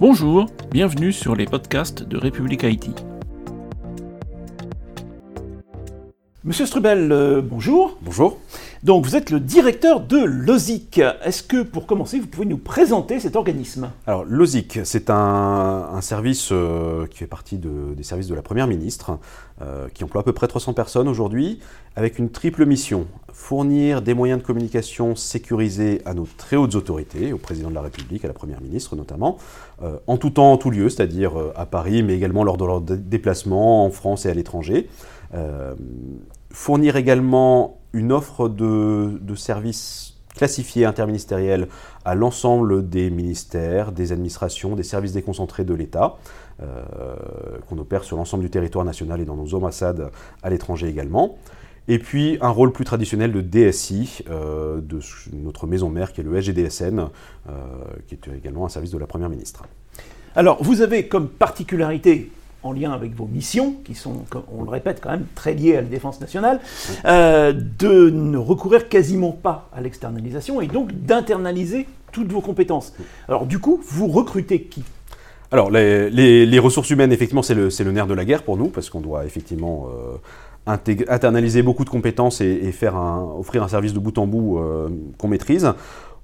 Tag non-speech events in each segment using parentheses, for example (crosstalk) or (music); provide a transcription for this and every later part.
Bonjour, bienvenue sur les podcasts de République Haïti. Monsieur Strubel, euh, bonjour. Bonjour. Donc vous êtes le directeur de l'OSIC. Est-ce que pour commencer, vous pouvez nous présenter cet organisme? Alors l'OSIC, c'est un, service euh, qui fait partie des services de la Première ministre, euh, qui emploie à peu près 300 personnes aujourd'hui, avec une triple mission. Fournir des moyens de communication sécurisés à nos très hautes autorités, au président de la République, à la Première ministre notamment, en tout temps, en tout lieu, c'est-à-dire à Paris, mais également lors de leurs déplacements en France et à l'étranger. Fournir également une offre de, services classifiés interministériels à l'ensemble des ministères, des administrations, des services déconcentrés de l'État, euh, qu'on opère sur l'ensemble du territoire national et dans nos ambassades à l'étranger également. Et puis un rôle plus traditionnel de DSI euh, de notre maison mère qui est le SGDSN, euh, qui est également un service de la Première ministre. Alors vous avez comme particularité en lien avec vos missions, qui sont, on le répète, quand même très liées à la défense nationale, euh, de ne recourir quasiment pas à l'externalisation et donc d'internaliser toutes vos compétences. Alors du coup, vous recrutez qui? Alors les, ressources humaines, effectivement, c'est le, nerf de la guerre pour nous, parce qu'on doit effectivement... Euh, internaliser beaucoup de compétences et, faire offrir un service de bout en bout euh, qu'on maîtrise.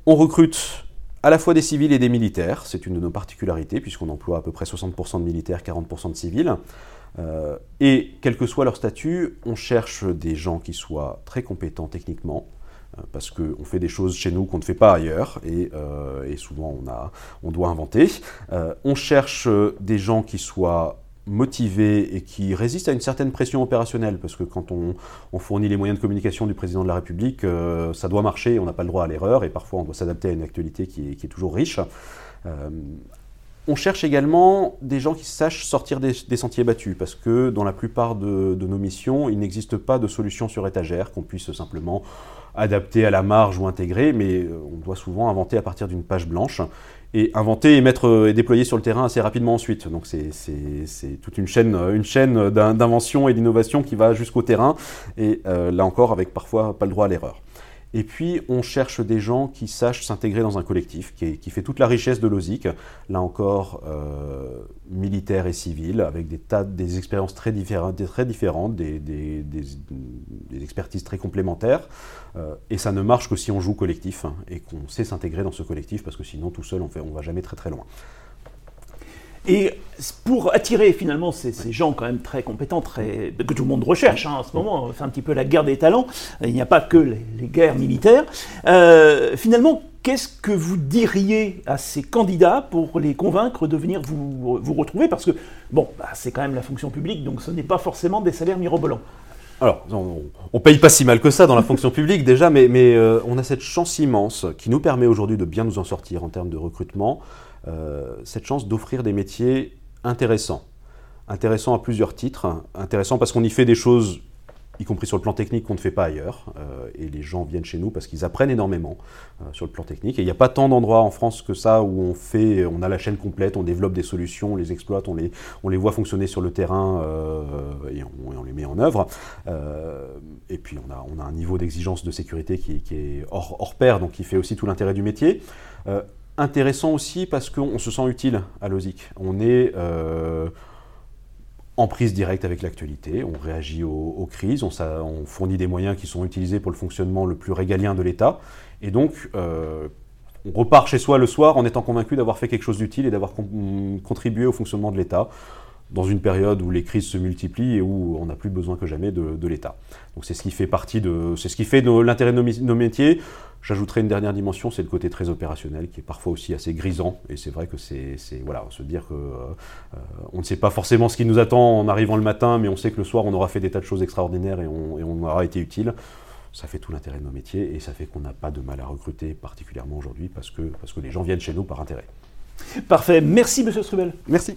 On recrute à la fois des civils et des militaires. C'est une de nos particularités, puisqu'on emploie à peu près 60% de militaires, 40% de civils. Euh, et quel que soit leur statut, on cherche des gens qui soient très compétents techniquement, euh, parce qu'on fait des choses chez nous qu'on ne fait pas ailleurs, et, euh, souvent on, doit inventer. on cherche des gens qui soient motivés et qui résistent à une certaine pression opérationnelle, parce que quand on, fournit les moyens de communication du président de la République, euh, ça doit marcher, on n'a pas le droit à l'erreur, et parfois on doit s'adapter à une actualité qui est, toujours riche. Euh, on cherche également des gens qui sachent sortir des, sentiers battus, parce que dans la plupart de, nos missions, il n'existe pas de solution sur étagère qu'on puisse simplement adapter à la marge ou intégrer, mais euh, on doit souvent inventer à partir d'une page blanche et inventer et mettre euh, et déployer sur le terrain assez rapidement ensuite. Donc c'est toute une chaîne, une chaîne d'invention et d'innovation qui va jusqu'au terrain, et euh, là encore avec parfois pas le droit à l'erreur. Et puis, on cherche des gens qui sachent s'intégrer dans un collectif, qui, fait toute la richesse de l'OSIC, là encore, euh, militaires et civils, avec des tas, des expériences très différentes, des, expertises très complémentaires. Euh, et ça ne marche que si on joue collectif hein, et qu'on sait s'intégrer dans ce collectif, parce que sinon, tout seul, on ne va jamais très très loin. Et pour attirer finalement ces, gens quand même très compétents, très, que tout le monde recherche hein, en ce moment, c'est un petit peu la guerre des talents, il n'y a pas que les, guerres militaires, euh, finalement, qu'est-ce que vous diriez à ces candidats pour les convaincre de venir vous, vous retrouver? Parce que, bon, bah, c'est quand même la fonction publique, donc ce n'est pas forcément des salaires mirobolants. Alors, on ne paye pas si mal que ça dans la fonction (laughs) publique déjà, mais, mais euh, on a cette chance immense qui nous permet aujourd'hui de bien nous en sortir en termes de recrutement. Euh, cette chance d'offrir des métiers intéressants. Intéressants à plusieurs titres. Intéressants parce qu'on y fait des choses, y compris sur le plan technique, qu'on ne fait pas ailleurs. Euh, et les gens viennent chez nous parce qu'ils apprennent énormément euh, sur le plan technique. Et il n'y a pas tant d'endroits en France que ça où on fait, on a la chaîne complète, on développe des solutions, on les exploite, on les, on les voit fonctionner sur le terrain et on, les met en œuvre. et puis on a, on a un niveau d'exigence de sécurité qui, est hors, hors pair, donc qui fait aussi tout l'intérêt du métier intéressant aussi parce qu'on se sent utile à l'OSIC. On est euh, en prise directe avec l'actualité, on réagit aux, crises, on, fournit des moyens qui sont utilisés pour le fonctionnement le plus régalien de l'État. Et donc, euh, on repart chez soi le soir en étant convaincu d'avoir fait quelque chose d'utile et d'avoir contribué au fonctionnement de l'État dans une période où les crises se multiplient et où on n'a plus besoin que jamais de, l'État. Donc c'est ce qui fait partie de, c'est ce qui fait l'intérêt de nos, métiers. J'ajouterai une dernière dimension, c'est le côté très opérationnel qui est parfois aussi assez grisant. Et c'est vrai que c'est, voilà, se dire que euh, on ne sait pas forcément ce qui nous attend en arrivant le matin, mais on sait que le soir on aura fait des tas de choses extraordinaires et on, et on aura été utile. Ça fait tout l'intérêt de nos métiers et ça fait qu'on n'a pas de mal à recruter particulièrement aujourd'hui parce que, parce que les gens viennent chez nous par intérêt. Parfait. Merci, Monsieur Strubel. Merci.